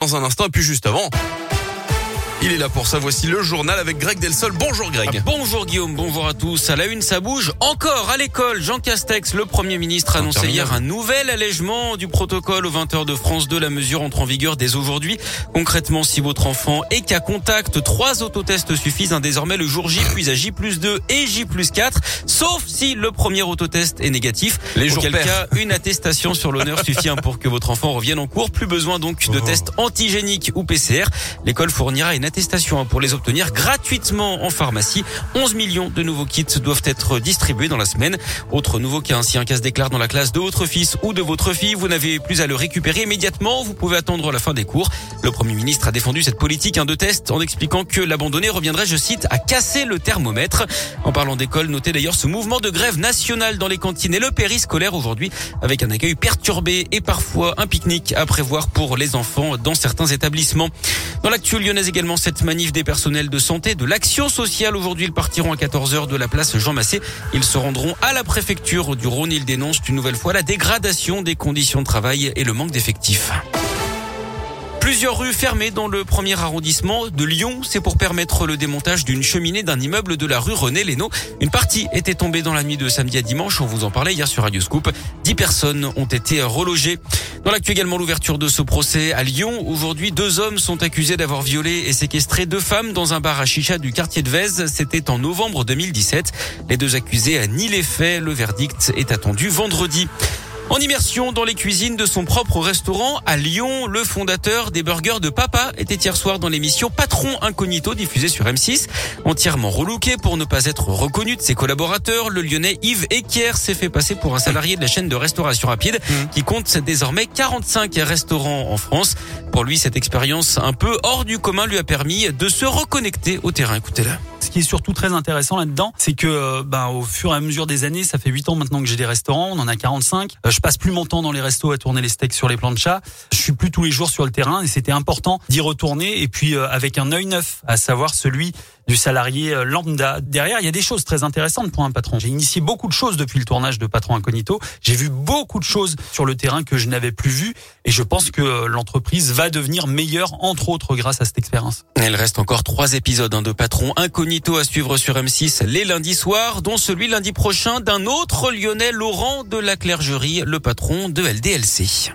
dans un instant puis juste avant. Il est là pour ça. Voici le journal avec Greg Delsol. Bonjour Greg. Ah, bonjour Guillaume, bonjour à tous. À la une, ça bouge encore à l'école. Jean Castex, le Premier ministre, a annoncé hier un nouvel allègement du protocole aux 20h de France 2. La mesure entre en vigueur dès aujourd'hui. Concrètement, si votre enfant est qu'à contact, trois autotests suffisent hein, désormais le jour J, puis à J plus 2 et J plus 4, sauf si le premier autotest est négatif. Les jours Auquel cas, une attestation sur l'honneur suffit hein, pour que votre enfant revienne en cours. Plus besoin donc de Oh. tests antigéniques ou PCR. L'école fournira une attestation hein, pour les obtenir gratuitement en pharmacie. 11 millions de nouveaux kits doivent être distribués dans la semaine. Autre nouveau cas, si un cas se déclare dans la classe de votre fils ou de votre fille, vous n'avez plus à le récupérer immédiatement. Vous pouvez attendre la fin des cours. Le Premier ministre a défendu cette politique de test en expliquant que l'abandonné reviendrait, je cite, à casser le thermomètre. En parlant d'école, notez d'ailleurs ce mouvement de grève nationale dans les cantines et le périscolaire aujourd'hui avec un accueil perturbé et parfois un pique-nique à prévoir pour les enfants dans certains établissements. Dans l'actu lyonnaise également, cette manif des personnels de santé de l'action sociale. Aujourd'hui, ils partiront à 14h de la place Jean Massé. Ils se rendront à la préfecture du Rhône. Ils dénoncent une nouvelle fois la dégradation des conditions de travail et le manque d'effectifs. Plusieurs rues fermées dans le premier arrondissement de Lyon. C'est pour permettre le démontage d'une cheminée d'un immeuble de la rue René Lénaud. Une partie était tombée dans la nuit de samedi à dimanche. On vous en parlait hier sur Radio Scoop. Dix personnes ont été relogées. Dans l'actu également, l'ouverture de ce procès à Lyon. Aujourd'hui, deux hommes sont accusés d'avoir violé et séquestré deux femmes dans un bar à chicha du quartier de Vèze. C'était en novembre 2017. Les deux accusés nient les faits. Le verdict est attendu vendredi. En immersion dans les cuisines de son propre restaurant à Lyon, le fondateur des burgers de Papa était hier soir dans l'émission Patron Incognito diffusée sur M6. Entièrement relooké pour ne pas être reconnu de ses collaborateurs, le lyonnais Yves Equier s'est fait passer pour un salarié de la chaîne de restauration rapide qui compte désormais 45 restaurants en France. Pour lui, cette expérience un peu hors du commun lui a permis de se reconnecter au terrain. Écoutez-le. Ce qui est surtout très intéressant là-dedans, c'est que euh, ben, au fur et à mesure des années, ça fait 8 ans maintenant que j'ai des restaurants, on en a 45. Euh, je passe plus mon temps dans les restos à tourner les steaks sur les planchas. Je suis plus tous les jours sur le terrain et c'était important d'y retourner et puis euh, avec un œil neuf, à savoir celui du salarié euh, lambda. Derrière, il y a des choses très intéressantes pour un patron. J'ai initié beaucoup de choses depuis le tournage de Patron Incognito. J'ai vu beaucoup de choses sur le terrain que je n'avais plus vues et je pense que euh, l'entreprise va devenir meilleure, entre autres, grâce à cette expérience. Il reste encore trois épisodes hein, de Patron Incognito à suivre sur M6 les lundis soirs, dont celui lundi prochain d'un autre lyonnais, Laurent de la Clergerie, le patron de LDLC.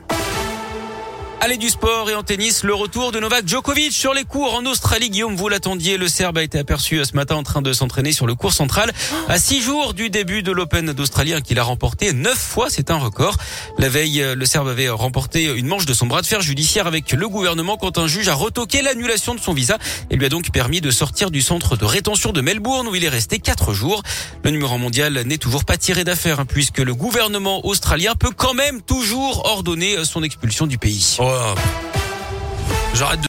Allez du sport et en tennis, le retour de Novak Djokovic sur les cours en Australie. Guillaume, vous l'attendiez, le Serbe a été aperçu ce matin en train de s'entraîner sur le cours central à six jours du début de l'Open d'Australie hein, qu'il a remporté neuf fois. C'est un record. La veille, euh, le Serbe avait remporté une manche de son bras de fer judiciaire avec le gouvernement quand un juge a retoqué l'annulation de son visa et lui a donc permis de sortir du centre de rétention de Melbourne où il est resté quatre jours. Le numéro mondial n'est toujours pas tiré d'affaire hein, puisque le gouvernement australien peut quand même toujours ordonner euh, son expulsion du pays. Oh. J'arrête de